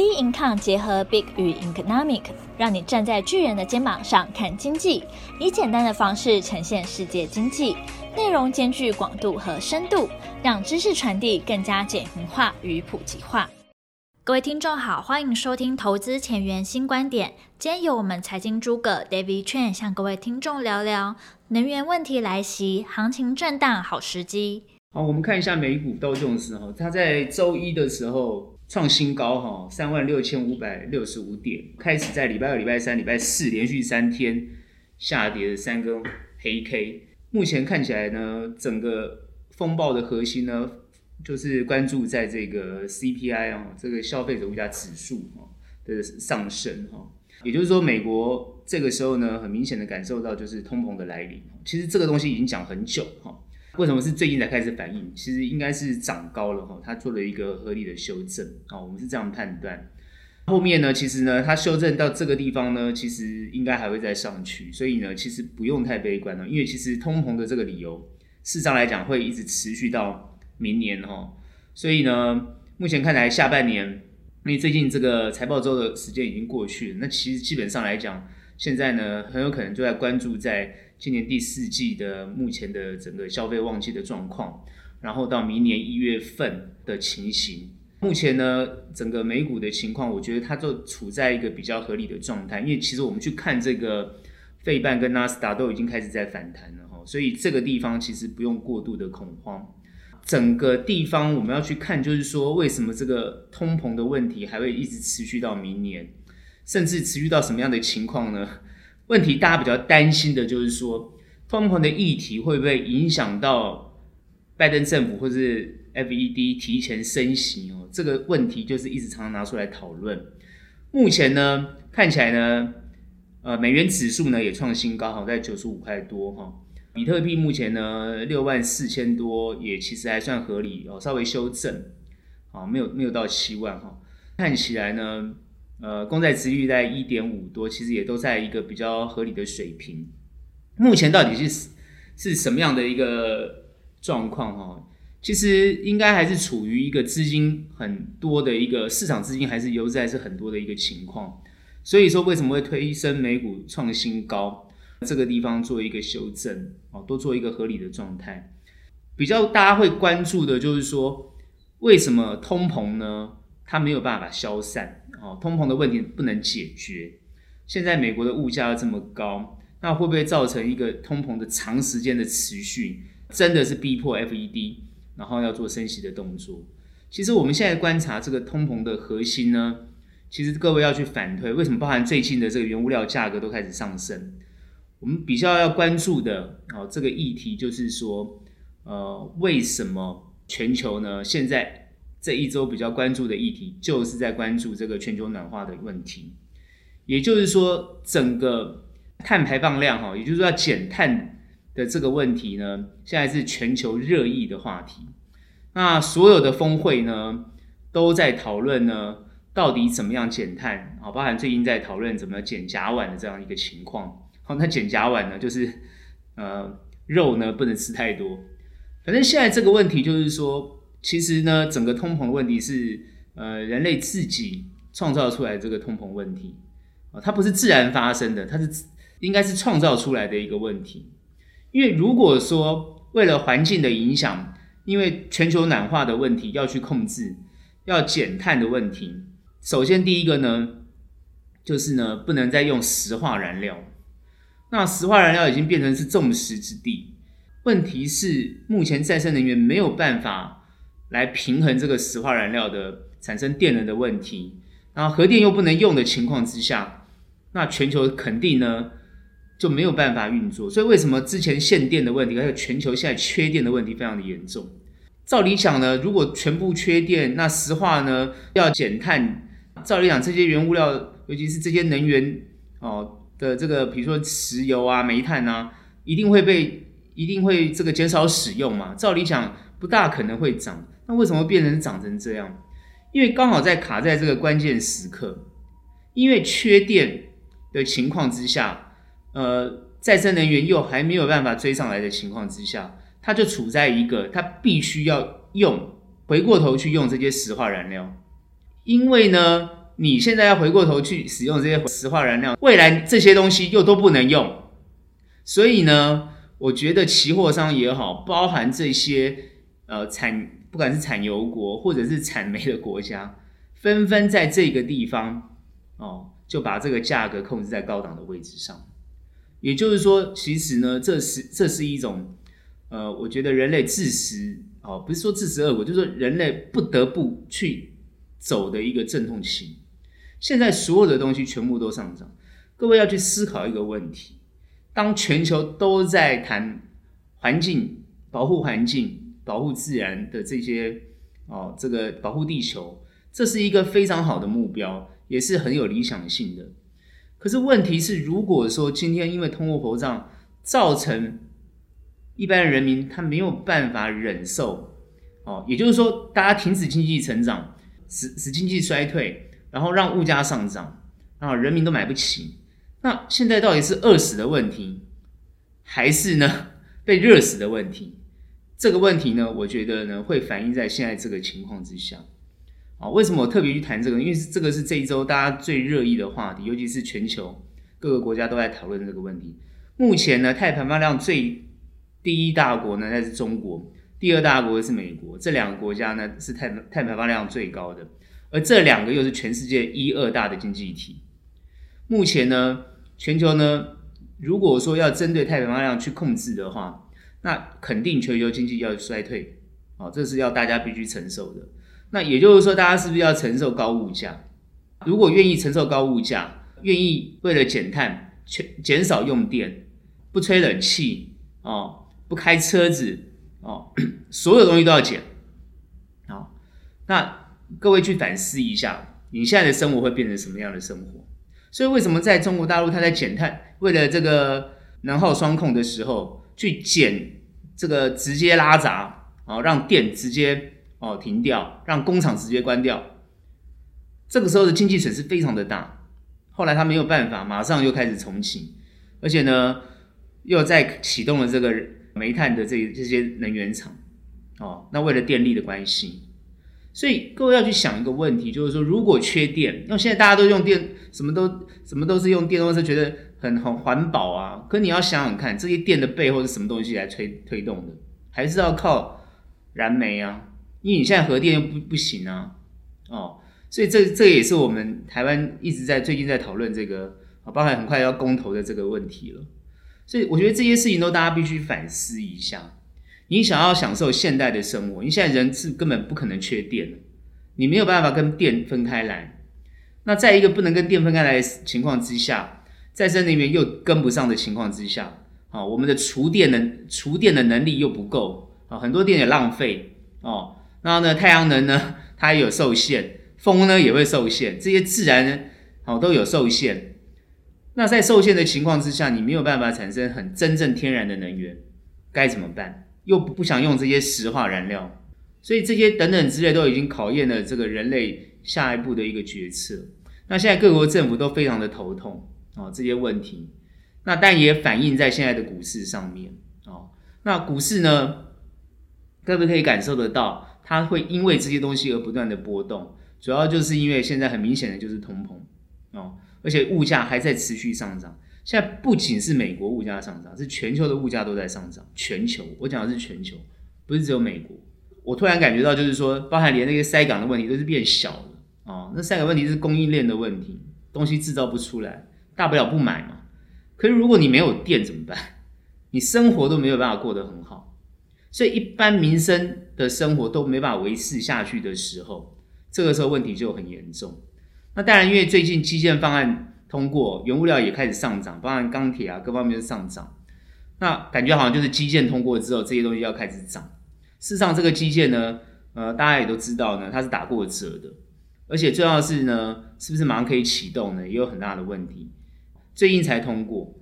B Income 结合 Big 与 Economic，让你站在巨人的肩膀上看经济，以简单的方式呈现世界经济，内容兼具广度和深度，让知识传递更加简化与普及化。各位听众好，欢迎收听投资前沿新观点。今天由我们财经诸葛 David Chen 向各位听众聊聊能源问题来袭，行情震荡好时机。好，我们看一下美股道琼斯哈，它在周一的时候。创新高哈，三万六千五百六十五点，开始在礼拜二、礼拜三、礼拜四连续三天下跌的三根黑 K。目前看起来呢，整个风暴的核心呢，就是关注在这个 CPI 啊，这个消费者物价指数哈的上升哈。也就是说，美国这个时候呢，很明显的感受到就是通膨的来临。其实这个东西已经讲很久哈。为什么是最近才开始反应？其实应该是涨高了哈，它做了一个合理的修正啊，我们是这样判断。后面呢，其实呢，它修正到这个地方呢，其实应该还会再上去，所以呢，其实不用太悲观了，因为其实通膨的这个理由，事实上来讲会一直持续到明年哈，所以呢，目前看来下半年，因为最近这个财报周的时间已经过去了，那其实基本上来讲，现在呢，很有可能就在关注在。今年第四季的目前的整个消费旺季的状况，然后到明年一月份的情形，目前呢，整个美股的情况，我觉得它就处在一个比较合理的状态，因为其实我们去看这个费半跟纳斯达都已经开始在反弹了哈，所以这个地方其实不用过度的恐慌。整个地方我们要去看，就是说为什么这个通膨的问题还会一直持续到明年，甚至持续到什么样的情况呢？问题大家比较担心的就是说，通膨的议题会不会影响到拜登政府或是 FED 提前升息哦？这个问题就是一直常常拿出来讨论。目前呢，看起来呢，呃，美元指数呢也创新高，好在九十五块多哈。比特币目前呢六万四千多，也其实还算合理哦，稍微修正，好，没有没有到七万哈。看起来呢。呃，公债殖率在一点五多，其实也都在一个比较合理的水平。目前到底是是什么样的一个状况哈？其实应该还是处于一个资金很多的一个市场资金还是游资还是很多的一个情况。所以说为什么会推升美股创新高？这个地方做一个修正哦，都做一个合理的状态。比较大家会关注的就是说，为什么通膨呢？它没有办法消散。哦，通膨的问题不能解决。现在美国的物价这么高，那会不会造成一个通膨的长时间的持续？真的是逼迫 FED，然后要做升息的动作。其实我们现在观察这个通膨的核心呢，其实各位要去反推，为什么包含最近的这个原物料价格都开始上升？我们比较要关注的哦，这个议题就是说，呃，为什么全球呢现在？这一周比较关注的议题，就是在关注这个全球暖化的问题。也就是说，整个碳排放量，哈，也就是说要减碳的这个问题呢，现在是全球热议的话题。那所有的峰会呢，都在讨论呢，到底怎么样减碳啊？包含最近在讨论怎么减甲烷的这样一个情况。好，那减甲烷呢，就是呃，肉呢不能吃太多。反正现在这个问题就是说。其实呢，整个通膨问题是呃人类自己创造出来这个通膨问题啊，它不是自然发生的，它是应该是创造出来的一个问题。因为如果说为了环境的影响，因为全球暖化的问题要去控制，要减碳的问题，首先第一个呢，就是呢不能再用石化燃料，那石化燃料已经变成是众矢之的。问题是目前再生能源没有办法。来平衡这个石化燃料的产生电能的问题，然后核电又不能用的情况之下，那全球肯定呢就没有办法运作。所以为什么之前限电的问题，还有全球现在缺电的问题非常的严重？照理讲呢，如果全部缺电，那石化呢要减碳，照理讲这些原物料，尤其是这些能源哦的这个，比如说石油啊、煤炭啊，一定会被一定会这个减少使用嘛？照理讲不大可能会涨。那为什么变成长成这样？因为刚好在卡在这个关键时刻，因为缺电的情况之下，呃，再生能源又还没有办法追上来的情况之下，它就处在一个它必须要用回过头去用这些石化燃料，因为呢，你现在要回过头去使用这些石化燃料，未来这些东西又都不能用，所以呢，我觉得期货商也好，包含这些呃产不管是产油国或者是产煤的国家，纷纷在这个地方哦，就把这个价格控制在高档的位置上。也就是说，其实呢，这是这是一种呃，我觉得人类自食哦，不是说自食恶果，就是说人类不得不去走的一个阵痛期。现在所有的东西全部都上涨，各位要去思考一个问题：当全球都在谈环境保护、环境保护自然的这些哦，这个保护地球，这是一个非常好的目标，也是很有理想性的。可是问题是，如果说今天因为通货膨胀造成一般人民他没有办法忍受，哦，也就是说大家停止经济成长，使使经济衰退。然后让物价上涨，然后人民都买不起。那现在到底是饿死的问题，还是呢被热死的问题？这个问题呢，我觉得呢会反映在现在这个情况之下。啊，为什么我特别去谈这个？因为这个是这一周大家最热议的话题，尤其是全球各个国家都在讨论这个问题。目前呢，碳排放量最第一大国呢，那是中国；第二大国是美国。这两个国家呢，是碳碳排放量最高的。而这两个又是全世界一二大的经济体。目前呢，全球呢，如果说要针对碳排放量去控制的话，那肯定全球经济要衰退，哦，这是要大家必须承受的。那也就是说，大家是不是要承受高物价？如果愿意承受高物价，愿意为了减碳，减减少用电，不吹冷气，哦，不开车子，哦，所有东西都要减，好，那。各位去反思一下，你现在的生活会变成什么样的生活？所以为什么在中国大陆，它在减碳，为了这个能耗双控的时候，去减这个直接拉闸，哦，让电直接哦停掉，让工厂直接关掉，这个时候的经济损失非常的大。后来他没有办法，马上又开始重启，而且呢，又在启动了这个煤炭的这这些能源厂，哦，那为了电力的关系。所以各位要去想一个问题，就是说，如果缺电，那现在大家都用电，什么都什么都是用电动车，觉得很很环保啊。可你要想想看，这些电的背后是什么东西来推推动的？还是要靠燃煤啊？因为你现在核电又不不行啊。哦，所以这这也是我们台湾一直在最近在讨论这个，包含很快要公投的这个问题了。所以我觉得这些事情都大家必须反思一下。你想要享受现代的生活，你现在人是根本不可能缺电的，你没有办法跟电分开来。那在一个不能跟电分开来的情况之下，再生能源又跟不上的情况之下，啊，我们的储电能储电的能力又不够啊，很多电也浪费哦。然后呢，太阳能呢，它也有受限，风呢也会受限，这些自然呢，哦都有受限。那在受限的情况之下，你没有办法产生很真正天然的能源，该怎么办？又不想用这些石化燃料，所以这些等等之类都已经考验了这个人类下一步的一个决策。那现在各国政府都非常的头痛哦，这些问题，那但也反映在现在的股市上面哦。那股市呢，各位可以感受得到，它会因为这些东西而不断的波动，主要就是因为现在很明显的就是通膨哦，而且物价还在持续上涨。现在不仅是美国物价上涨，是全球的物价都在上涨。全球，我讲的是全球，不是只有美国。我突然感觉到，就是说，包含连那个塞港的问题都是变小了哦，那塞港问题是供应链的问题，东西制造不出来，大不了不买嘛。可是如果你没有电怎么办？你生活都没有办法过得很好，所以一般民生的生活都没办法维持下去的时候，这个时候问题就很严重。那当然，因为最近基建方案。通过原物料也开始上涨，包含钢铁啊各方面上涨。那感觉好像就是基建通过之后，这些东西要开始涨。事实上，这个基建呢，呃，大家也都知道呢，它是打过折的。而且重要的是呢，是不是马上可以启动呢？也有很大的问题。最近才通过，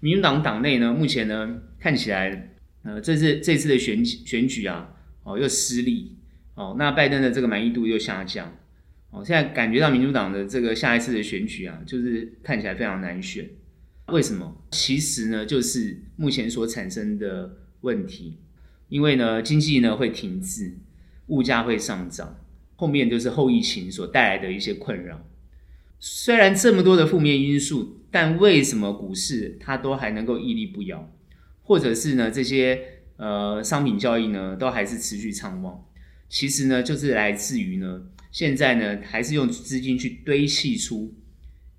民主党党内呢，目前呢看起来，呃，这次这次的选选举啊，哦又失利，哦，那拜登的这个满意度又下降。哦，现在感觉到民主党的这个下一次的选举啊，就是看起来非常难选。为什么？其实呢，就是目前所产生的问题。因为呢，经济呢会停滞，物价会上涨，后面就是后疫情所带来的一些困扰。虽然这么多的负面因素，但为什么股市它都还能够屹立不摇，或者是呢这些呃商品交易呢都还是持续畅旺？其实呢就是来自于呢现在呢还是用资金去堆砌出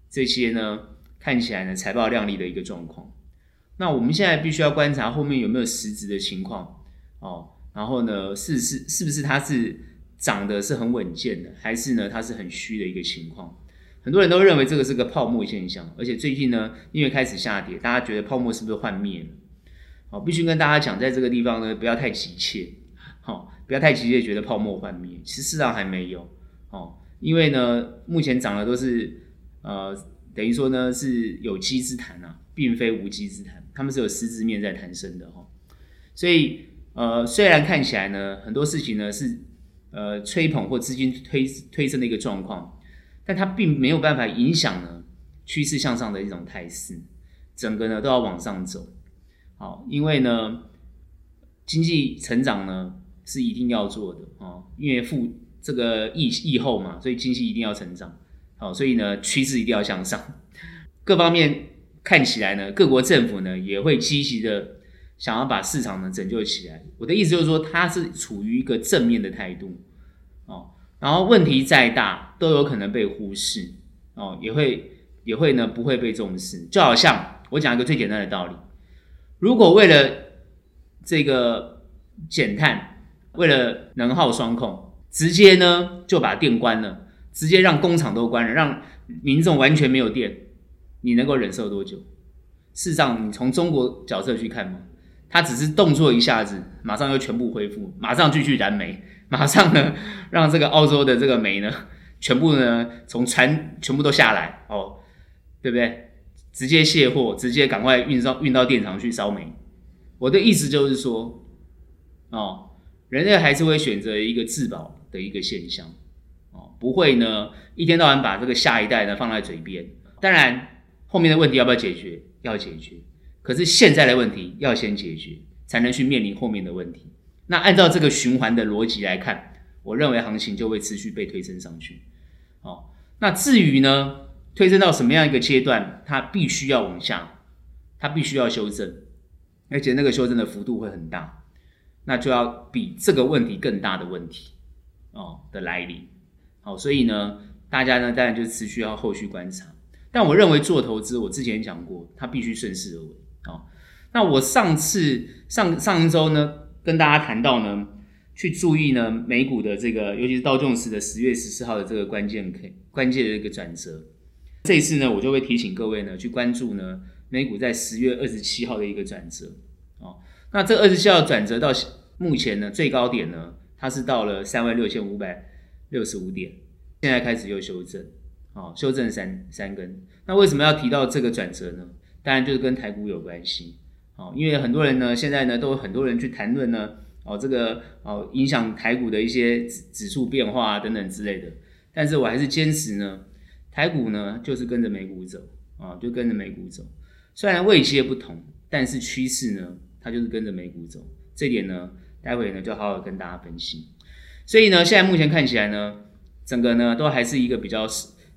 这些呢看起来呢财报亮丽的一个状况。那我们现在必须要观察后面有没有实质的情况哦，然后呢是是是不是它是涨的是很稳健的，还是呢它是很虚的一个情况？很多人都认为这个是个泡沫现象，而且最近呢，因为开始下跌，大家觉得泡沫是不是幻灭？好，必须跟大家讲，在这个地方呢，不要太急切，好，不要太急切觉得泡沫幻灭，其实事实上还没有，哦，因为呢，目前涨的都是呃，等于说呢是有机之谈啊，并非无稽之谈，他们是有实质面在谈生的哈，所以呃，虽然看起来呢，很多事情呢是呃吹捧或资金推推升的一个状况。但它并没有办法影响呢趋势向上的一种态势，整个呢都要往上走，好，因为呢经济成长呢是一定要做的啊，因为负这个疫疫后嘛，所以经济一定要成长，好，所以呢趋势一定要向上，各方面看起来呢，各国政府呢也会积极的想要把市场呢拯救起来。我的意思就是说，它是处于一个正面的态度，然后问题再大都有可能被忽视哦，也会也会呢不会被重视。就好像我讲一个最简单的道理：如果为了这个减碳，为了能耗双控，直接呢就把电关了，直接让工厂都关了，让民众完全没有电，你能够忍受多久？事实上，你从中国角色去看吗，它只是动作一下子，马上又全部恢复，马上继续燃煤。马上呢，让这个澳洲的这个煤呢，全部呢从船全部都下来哦，对不对？直接卸货，直接赶快运到运到电厂去烧煤。我的意思就是说，哦，人类还是会选择一个自保的一个现象，哦，不会呢一天到晚把这个下一代呢放在嘴边。当然，后面的问题要不要解决？要解决。可是现在的问题要先解决，才能去面临后面的问题。那按照这个循环的逻辑来看，我认为行情就会持续被推升上去。哦，那至于呢，推升到什么样一个阶段，它必须要往下，它必须要修正，而且那个修正的幅度会很大，那就要比这个问题更大的问题哦的来临。好，所以呢，大家呢当然就持续要后续观察。但我认为做投资，我之前讲过，它必须顺势而为。哦，那我上次上上一周呢，跟大家谈到呢，去注意呢美股的这个，尤其是道琼斯的十月十四号的这个关键 K 关键的一个转折。这一次呢，我就会提醒各位呢去关注呢美股在十月二十七号的一个转折。哦，那这二十七号转折到目前呢最高点呢，它是到了三万六千五百六十五点，现在开始又修正，哦，修正三三根。那为什么要提到这个转折呢？当然就是跟台股有关系。哦，因为很多人呢，现在呢，都有很多人去谈论呢，哦，这个哦，影响台股的一些指指数变化啊等等之类的。但是我还是坚持呢，台股呢就是跟着美股走啊，就跟着美股走。虽然位阶不同，但是趋势呢，它就是跟着美股走。这点呢，待会呢就好好跟大家分析。所以呢，现在目前看起来呢，整个呢都还是一个比较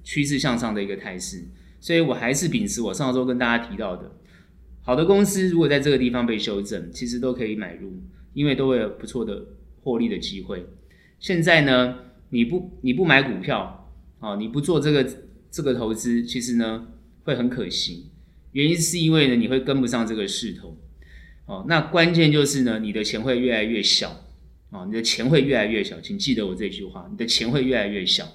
趋势向上的一个态势。所以我还是秉持我上周跟大家提到的。好的公司如果在这个地方被修正，其实都可以买入，因为都会有不错的获利的机会。现在呢，你不你不买股票，啊，你不做这个这个投资，其实呢会很可惜。原因是因为呢你会跟不上这个势头，哦，那关键就是呢你的钱会越来越小，啊，你的钱会越来越小，请记得我这句话，你的钱会越来越小，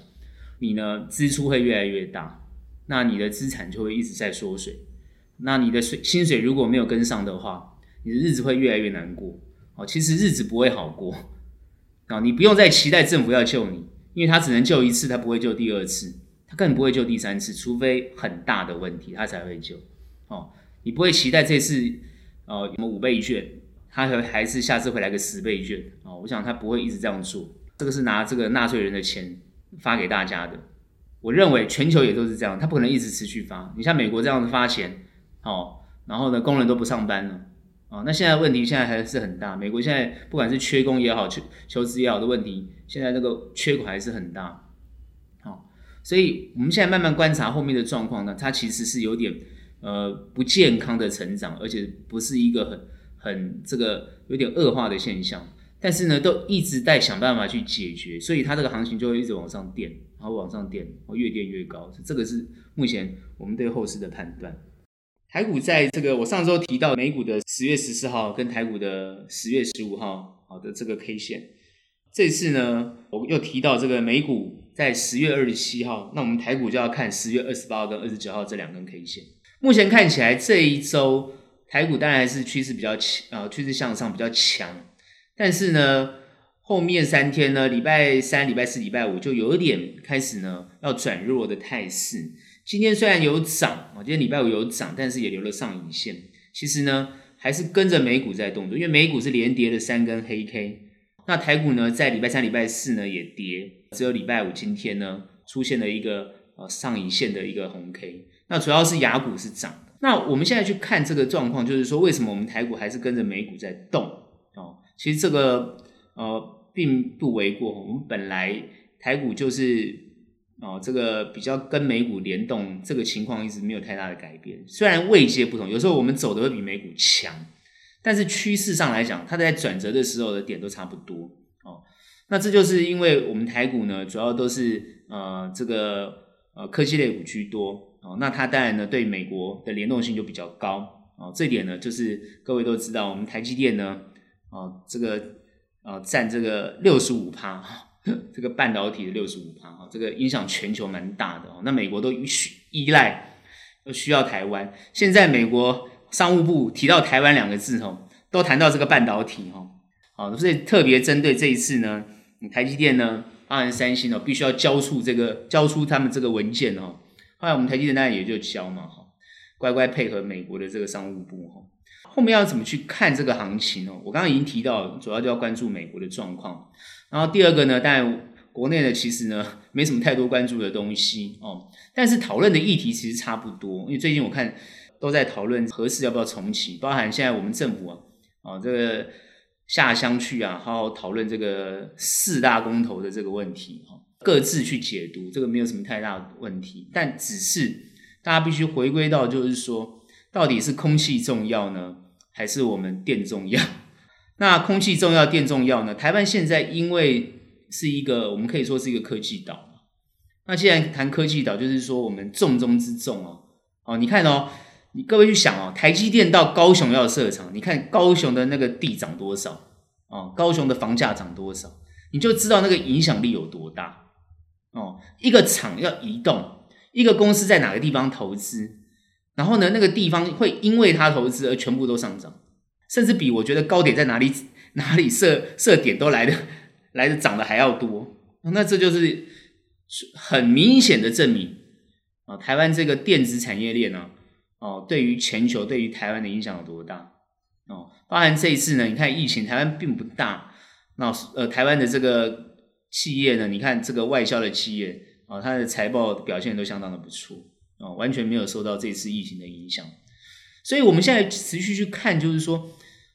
你呢支出会越来越大，那你的资产就会一直在缩水。那你的水薪水如果没有跟上的话，你的日子会越来越难过。哦，其实日子不会好过。啊，你不用再期待政府要救你，因为他只能救一次，他不会救第二次，他更不会救第三次，除非很大的问题他才会救。哦，你不会期待这次，呃，有五倍券，他还还是下次会来个十倍券。哦，我想他不会一直这样做。这个是拿这个纳税人的钱发给大家的。我认为全球也都是这样，它不可能一直持续发。你像美国这样子发钱。哦，然后呢，工人都不上班了，哦，那现在问题现在还是很大。美国现在不管是缺工也好，求求职也好的问题，现在这个缺口还是很大。好，所以我们现在慢慢观察后面的状况呢，它其实是有点呃不健康的成长，而且不是一个很很这个有点恶化的现象。但是呢，都一直在想办法去解决，所以它这个行情就会一直往上垫，然后往上垫，然后越垫越高。这个是目前我们对后市的判断。台股在这个我上周提到美股的十月十四号跟台股的十月十五号好的这个 K 线，这次呢我又提到这个美股在十月二十七号，那我们台股就要看十月二十八号跟二十九号这两根 K 线。目前看起来这一周台股当然是趋势比较强，呃，趋势向上比较强，但是呢后面三天呢，礼拜三、礼拜四、礼拜五就有一点开始呢要转弱的态势。今天虽然有涨啊，今天礼拜五有涨，但是也留了上影线。其实呢，还是跟着美股在动作，因为美股是连跌了三根黑 K。那台股呢，在礼拜三、礼拜四呢也跌，只有礼拜五今天呢出现了一个呃上影线的一个红 K。那主要是亚股是涨的。那我们现在去看这个状况，就是说为什么我们台股还是跟着美股在动哦？其实这个呃并不为过。我们本来台股就是。哦，这个比较跟美股联动，这个情况一直没有太大的改变。虽然位阶不同，有时候我们走的会比美股强，但是趋势上来讲，它在转折的时候的点都差不多。哦，那这就是因为我们台股呢，主要都是呃这个呃科技类股居多。哦，那它当然呢对美国的联动性就比较高。哦，这点呢就是各位都知道，我们台积电呢，哦这个呃占这个六十五趴。这个半导体的六十五趴哈，这个影响全球蛮大的哦。那美国都需依赖，都需要台湾。现在美国商务部提到台湾两个字哦，都谈到这个半导体哈。好，所以特别针对这一次呢，台积电呢，当然三星哦，必须要交出这个交出他们这个文件哦。后来我们台积电当然也就交嘛哈，乖乖配合美国的这个商务部哈。后面要怎么去看这个行情哦？我刚刚已经提到，主要就要关注美国的状况。然后第二个呢，当然国内呢其实呢 没什么太多关注的东西哦，但是讨论的议题其实差不多，因为最近我看都在讨论何时要不要重启，包含现在我们政府啊，啊这个下乡去啊，好好讨论这个四大公投的这个问题哈，各自去解读，这个没有什么太大的问题，但只是大家必须回归到就是说，到底是空气重要呢，还是我们电重要？那空气重要，电重要呢？台湾现在因为是一个，我们可以说是一个科技岛。那既然谈科技岛，就是说我们重中之重哦。哦，你看哦，你各位去想哦，台积电到高雄要设厂，你看高雄的那个地涨多少？哦，高雄的房价涨多少？你就知道那个影响力有多大。哦，一个厂要移动，一个公司在哪个地方投资，然后呢，那个地方会因为它投资而全部都上涨。甚至比我觉得高点在哪里哪里设设点都来的来的涨的还要多，那这就是很明显的证明啊，台湾这个电子产业链呢，哦，对于全球对于台湾的影响有多大哦？包含这一次呢，你看疫情，台湾并不大，那呃，台湾的这个企业呢，你看这个外销的企业啊，它的财报表现都相当的不错啊，完全没有受到这次疫情的影响，所以我们现在持续去看，就是说。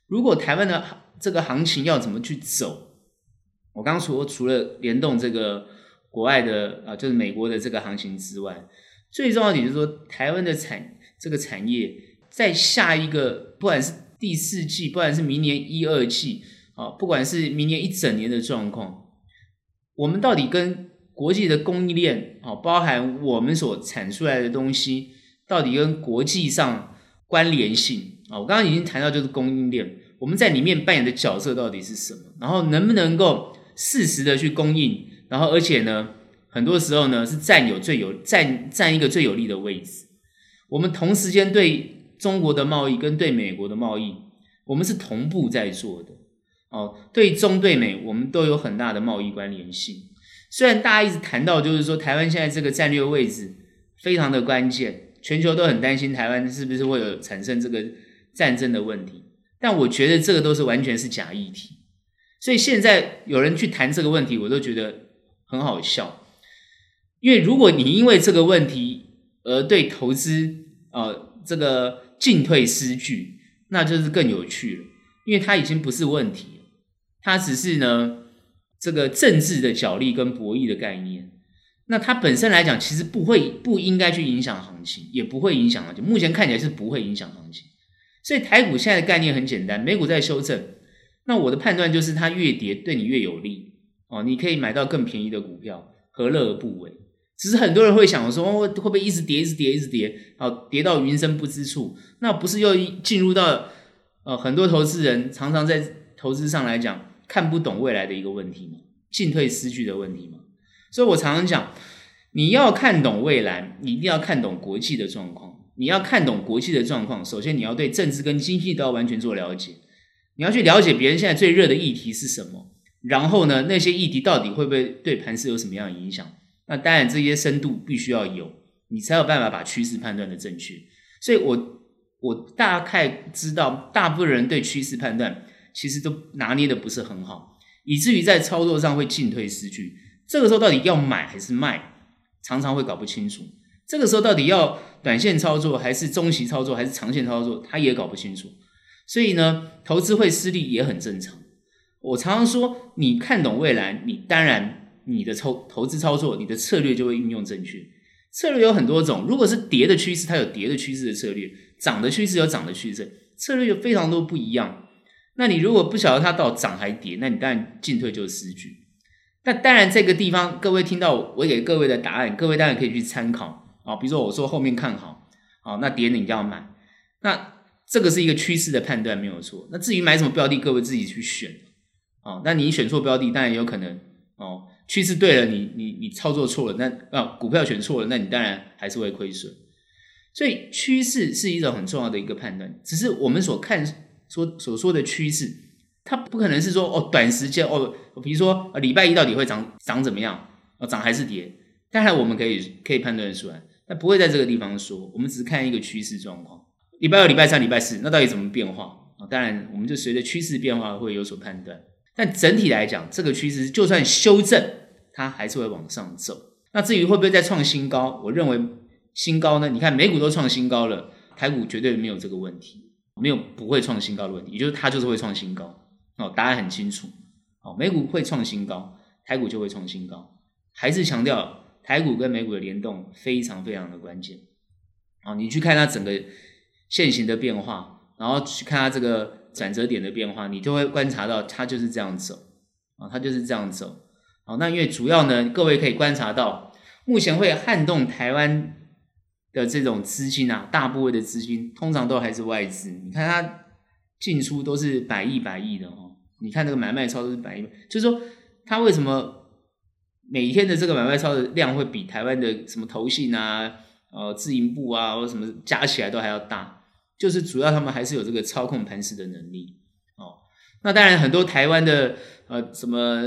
如果台湾的这个行情要怎么去走？我刚刚说除了联动这个国外的啊，就是美国的这个行情之外，最重要的就是说，台湾的产这个产业在下一个，不管是第四季，不管是明年一二季，啊，不管是明年一整年的状况，我们到底跟国际的供应链，啊，包含我们所产出来的东西，到底跟国际上关联性？啊，我刚刚已经谈到就是供应链，我们在里面扮演的角色到底是什么？然后能不能够适时的去供应？然后而且呢，很多时候呢是占有最有占占一个最有利的位置。我们同时间对中国的贸易跟对美国的贸易，我们是同步在做的。哦，对中对美，我们都有很大的贸易关联性。虽然大家一直谈到就是说台湾现在这个战略位置非常的关键，全球都很担心台湾是不是会有产生这个。战争的问题，但我觉得这个都是完全是假议题，所以现在有人去谈这个问题，我都觉得很好笑。因为如果你因为这个问题而对投资呃这个进退失据，那就是更有趣了。因为它已经不是问题，它只是呢这个政治的角力跟博弈的概念。那它本身来讲，其实不会不应该去影响行情，也不会影响行情。目前看起来是不会影响行情。所以台股现在的概念很简单，美股在修正，那我的判断就是它越跌对你越有利哦，你可以买到更便宜的股票，何乐而不为？只是很多人会想说，会不会一直跌，一直跌，一直跌，好跌到云深不知处？那不是又进入到呃很多投资人常常在投资上来讲看不懂未来的一个问题吗？进退失据的问题吗？所以我常常讲，你要看懂未来，你一定要看懂国际的状况。你要看懂国际的状况，首先你要对政治跟经济都要完全做了解。你要去了解别人现在最热的议题是什么，然后呢，那些议题到底会不会对盘势有什么样的影响？那当然这些深度必须要有，你才有办法把趋势判断的正确。所以我我大概知道，大部分人对趋势判断其实都拿捏的不是很好，以至于在操作上会进退失据。这个时候到底要买还是卖，常常会搞不清楚。这个时候到底要短线操作还是中期操作还是长线操作，他也搞不清楚。所以呢，投资会失利也很正常。我常常说，你看懂未来，你当然你的投投资操作，你的策略就会运用正确。策略有很多种，如果是跌的趋势，它有跌的趋势的策略；涨的趋势有涨的趋势，策略有非常多不一样。那你如果不晓得它到涨还跌，那你当然进退就是失据。那当然，这个地方各位听到我给各位的答案，各位当然可以去参考。啊，比如说我说后面看好，好，那跌你就要买，那这个是一个趋势的判断没有错。那至于买什么标的，各位自己去选。啊，那你选错标的，当然有可能哦。趋势对了，你你你操作错了，那啊股票选错了，那你当然还是会亏损。所以趋势是一种很重要的一个判断，只是我们所看说所说的趋势，它不可能是说哦短时间哦，比如说礼拜一到底会涨涨怎么样？哦涨还是跌？当然我们可以可以判断出来。那不会在这个地方说，我们只是看一个趋势状况。礼拜二、礼拜三、礼拜四，那到底怎么变化啊？当然，我们就随着趋势变化会有所判断。但整体来讲，这个趋势就算修正，它还是会往上走。那至于会不会再创新高，我认为新高呢？你看美股都创新高了，台股绝对没有这个问题，没有不会创新高的问题，也就是它就是会创新高。哦，答案很清楚。哦，美股会创新高，台股就会创新高。还是强调。台股跟美股的联动非常非常的关键，啊，你去看它整个线型的变化，然后去看它这个转折点的变化，你就会观察到它就是这样走，啊，它就是这样走，好，那因为主要呢，各位可以观察到，目前会撼动台湾的这种资金啊，大部分的资金通常都还是外资，你看它进出都是百亿百亿的哦，你看这个买卖超都是百亿，就是说它为什么？每天的这个买卖超的量会比台湾的什么投信啊、呃自营部啊或什么加起来都还要大，就是主要他们还是有这个操控盘势的能力哦。那当然很多台湾的呃什么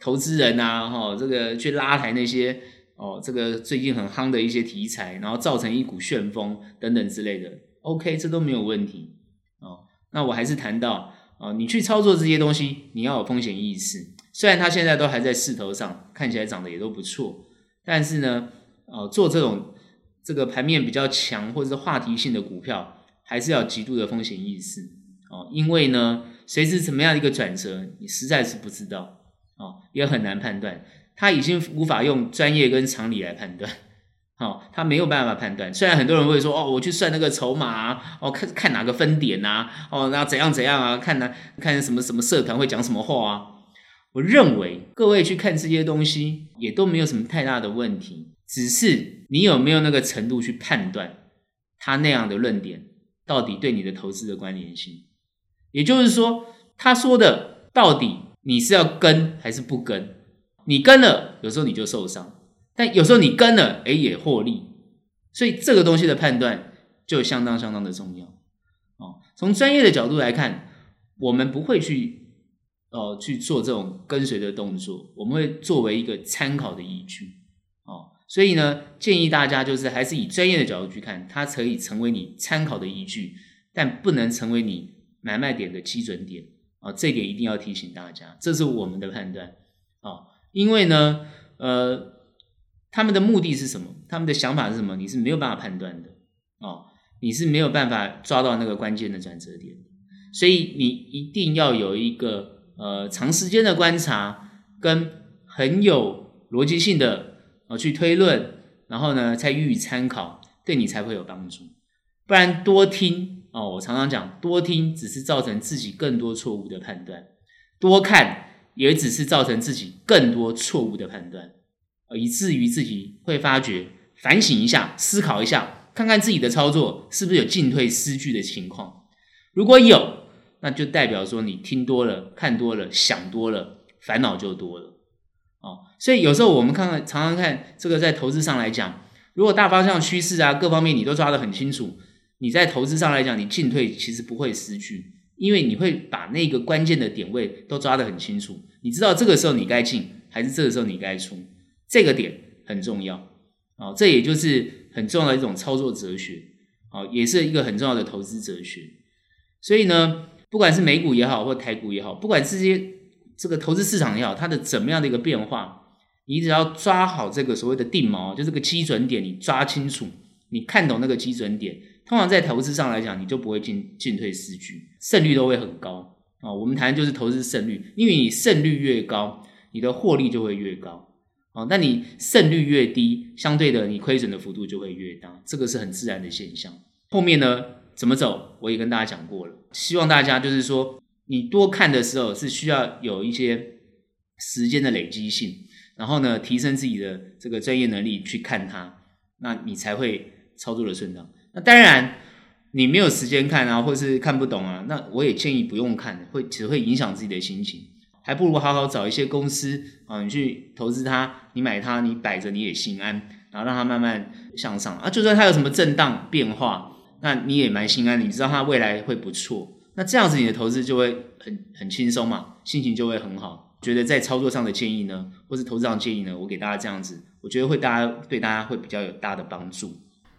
投资人啊哈、哦，这个去拉抬那些哦这个最近很夯的一些题材，然后造成一股旋风等等之类的，OK 这都没有问题哦。那我还是谈到哦，你去操作这些东西，你要有风险意识。虽然它现在都还在势头上，看起来涨得也都不错，但是呢，呃，做这种这个盘面比较强或者是话题性的股票，还是要极度的风险意识哦，因为呢，随时怎么样的一个转折，你实在是不知道哦，也很难判断，他已经无法用专业跟常理来判断，哦，他没有办法判断。虽然很多人会说，哦，我去算那个筹码啊，哦，看看哪个分点呐，哦，那怎样怎样啊，看哪看什么什么社团会讲什么话啊。我认为各位去看这些东西也都没有什么太大的问题，只是你有没有那个程度去判断他那样的论点到底对你的投资的关联性。也就是说，他说的到底你是要跟还是不跟？你跟了，有时候你就受伤；但有时候你跟了，诶，也获利。所以这个东西的判断就相当相当的重要。哦，从专业的角度来看，我们不会去。哦，去做这种跟随的动作，我们会作为一个参考的依据。哦，所以呢，建议大家就是还是以专业的角度去看，它可以成为你参考的依据，但不能成为你买卖点的基准点。啊、哦，这点一定要提醒大家，这是我们的判断。啊、哦，因为呢，呃，他们的目的是什么？他们的想法是什么？你是没有办法判断的。哦，你是没有办法抓到那个关键的转折点，所以你一定要有一个。呃，长时间的观察跟很有逻辑性的啊去推论，然后呢再予以参考，对你才会有帮助。不然多听哦，我常常讲，多听只是造成自己更多错误的判断，多看也只是造成自己更多错误的判断，以至于自己会发觉，反省一下，思考一下，看看自己的操作是不是有进退失据的情况。如果有，那就代表说你听多了、看多了、想多了，烦恼就多了。哦，所以有时候我们看看，常常看这个在投资上来讲，如果大方向趋势啊，各方面你都抓得很清楚，你在投资上来讲，你进退其实不会失去，因为你会把那个关键的点位都抓得很清楚，你知道这个时候你该进还是这个时候你该出，这个点很重要。哦，这也就是很重要的一种操作哲学，哦，也是一个很重要的投资哲学。所以呢，不管是美股也好，或台股也好，不管这些这个投资市场也好，它的怎么样的一个变化，你只要抓好这个所谓的定锚，就这个基准点，你抓清楚，你看懂那个基准点，通常在投资上来讲，你就不会进进退失据，胜率都会很高啊。我们谈的就是投资胜率，因为你胜率越高，你的获利就会越高。哦，那你胜率越低，相对的你亏损的幅度就会越大，这个是很自然的现象。后面呢怎么走，我也跟大家讲过了。希望大家就是说，你多看的时候是需要有一些时间的累积性，然后呢提升自己的这个专业能力去看它，那你才会操作的顺畅。那当然你没有时间看啊，或是看不懂啊，那我也建议不用看，会只会影响自己的心情。还不如好好找一些公司啊，你去投资它，你买它，你摆着你也心安，然后让它慢慢向上啊。就算它有什么震荡变化，那你也蛮心安，你知道它未来会不错。那这样子你的投资就会很很轻松嘛，心情就会很好。觉得在操作上的建议呢，或是投资上建议呢，我给大家这样子，我觉得会大家对大家会比较有大的帮助。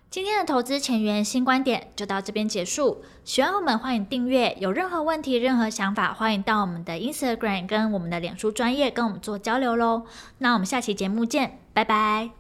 今天的投资前沿新观点就到这边结束。喜欢我们，欢迎订阅。有任何问题、任何想法，欢迎到我们的 Instagram 跟我们的脸书专业跟我们做交流喽。那我们下期节目见，拜拜。